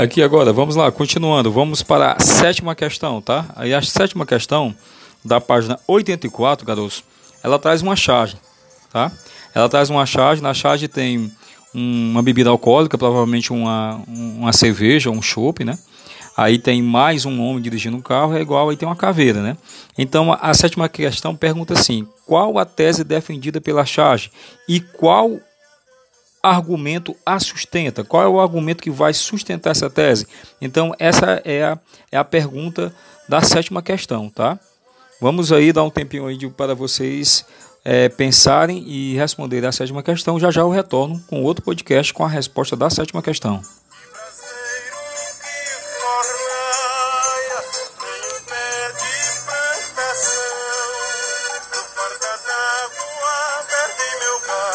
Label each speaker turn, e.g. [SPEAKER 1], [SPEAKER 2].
[SPEAKER 1] Aqui agora, vamos lá, continuando. Vamos para a sétima questão, tá? Aí a sétima questão, da página 84, garotos, ela traz uma charge, tá? Ela traz uma charge, na charge tem uma bebida alcoólica, provavelmente uma, uma cerveja, um chopp, né? Aí tem mais um homem dirigindo um carro, é igual aí tem uma caveira, né? Então a sétima questão pergunta assim: qual a tese defendida pela charge e qual argumento a sustenta? Qual é o argumento que vai sustentar essa tese? Então essa é a, é a pergunta da sétima questão, tá? Vamos aí dar um tempinho aí para vocês é, pensarem e responderem a sétima questão. Já já eu retorno com outro podcast com a resposta da sétima questão.